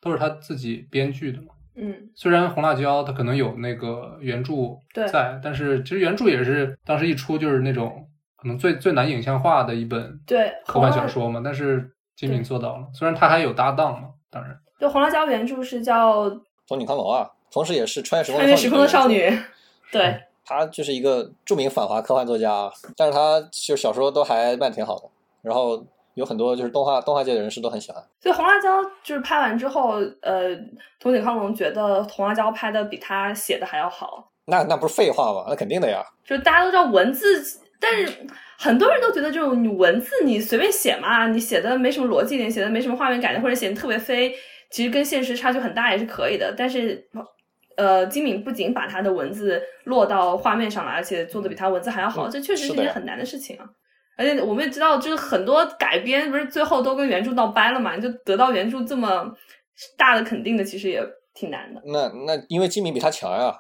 都是他自己编剧的嘛。
嗯，
虽然《红辣椒》它可能有那个原著在，但是其实原著也是当时一出就是那种可能最最难影像化的一本
对
科幻小说嘛。但是金敏做到了，虽然他还有搭档嘛，当然。
对，《红辣椒》原著是叫
松井康龙啊。同时，也是穿越时空
穿越时空的少女，对，
他就是一个著名反华科幻作家，但是他就小说都还卖的挺好的，然后有很多就是动画动画界的人士都很喜欢。
所以红辣椒就是拍完之后，呃，松井康龙觉得红辣椒拍的比他写的还要好，
那那不是废话吗？那肯定的呀。
就大家都知道文字，但是很多人都觉得这种你文字你随便写嘛，你写的没什么逻辑点，写的没什么画面感或者写的特别飞，其实跟现实差距很大也是可以的，但是。呃，金敏不仅把他的文字落到画面上了，而且做的比他文字还要好，这确实是一件很难的事情啊。而且我们也知道，就是很多改编不是最后都跟原著闹掰了嘛，你就得到原著这么大的肯定的，其实也挺难的。
那那因为金敏比他强呀。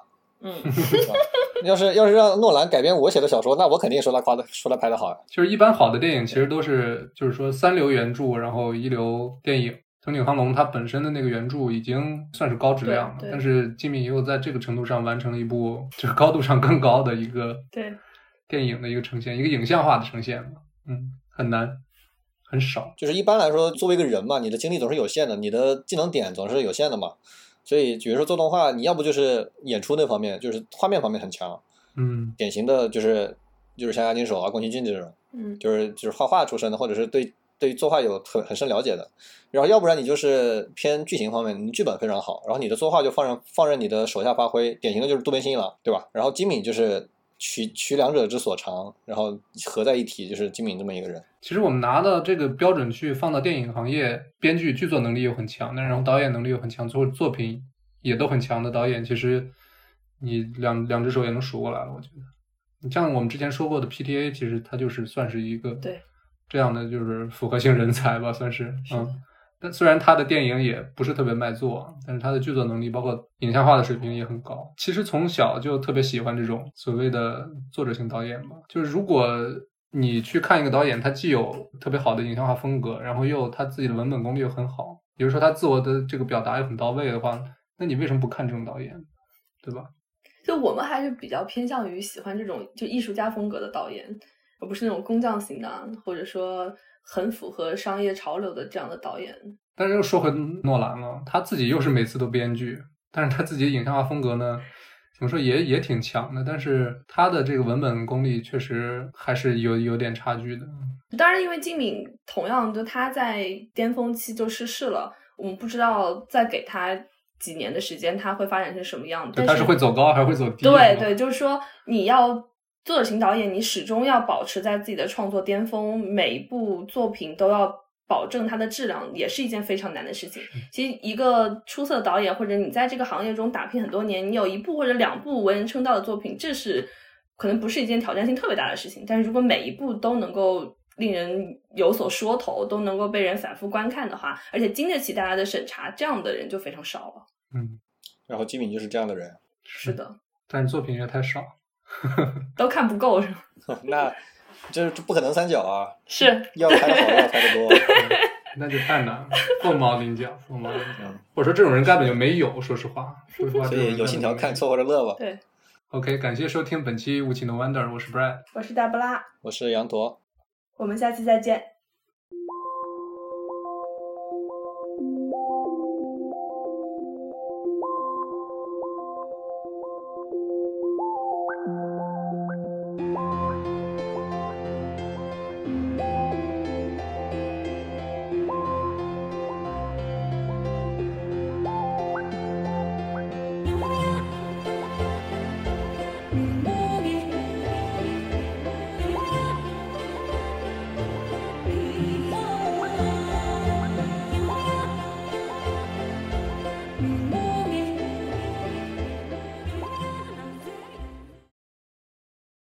嗯，
要是要是让诺兰改编我写的小说，那我肯定说他夸的说他拍的好呀。
就是一般好的电影其实都是就是说三流原著，然后一流电影。藤井康隆他本身的那个原著已经算是高质量了，但是金敏又在这个程度上完成了一部就是高度上更高的一个
对
电影的一个呈现，一个影像化的呈现嘛，嗯，很难，很少。
就是一般来说，作为一个人嘛，你的精力总是有限的，你的技能点总是有限的嘛，所以比如说做动画，你要不就是演出那方面，就是画面方面很强，
嗯，
典型的就是就是像押金手啊、宫崎骏这种，
嗯，
就是就是画画出身的，或者是对。对于作画有很很深了解的，然后要不然你就是偏剧情方面，你剧本非常好，然后你的作画就放任放任你的手下发挥，典型的就是渡边信一郎，对吧？然后金敏就是取取两者之所长，然后合在一起，就是金敏这么一个人。
其实我们拿的这个标准去放到电影行业，编剧剧作能力又很强那，然后导演能力又很强，作作品也都很强的导演，其实你两两只手也能数过来了。我觉得，你像我们之前说过的 PTA，其实他就是算是一个
对。
这样的就是复合性人才吧，算是嗯。但虽然他的电影也不是特别卖座，但是他的剧作能力，包括影像化的水平也很高。其实从小就特别喜欢这种所谓的作者型导演吧。就是如果你去看一个导演，他既有特别好的影像化风格，然后又他自己的文本功力又很好，比如说他自我的这个表达又很到位的话，那你为什么不看这种导演，对吧？
就我们还是比较偏向于喜欢这种就艺术家风格的导演。而不是那种工匠型的，或者说很符合商业潮流的这样的导演。
但是又说回诺兰了，他自己又是每次都编剧，但是他自己的影像化风格呢，怎么说也也挺强的。但是他的这个文本功力确实还是有有点差距的。
当然，因为金敏同样就他在巅峰期就逝世了，我们不知道再给他几年的时间，他会发展成什么样。
他是会走高还是会走低？
对对，就是说你要。作者型导演，你始终要保持在自己的创作巅峰，每一部作品都要保证它的质量也是一件非常难的事情。其实一个出色的导演，或者你在这个行业中打拼很多年，你有一部或者两部为人称道的作品，这是可能不是一件挑战性特别大的事情。但是如果每一部都能够令人有所说头，都能够被人反复观看的话，而且经得起大家的审查，这样的人就非常少了。
嗯，
然后金敏就是这样的人，
是的，
但是作品也太少。
都看不够是吗？
那这这不可能三角啊，
是
要拍的好，要拍的多。
那就太难了，凤毛麟角，凤毛麟角。
嗯
或者说这种人根本就没有，说实话，说实话，
所
这种人
以有信条看，凑合着乐吧。
对。
OK，感谢收听本期无情的 Wonder，我是 Brad。
我是大布拉，
我是羊驼。
我们下期再见。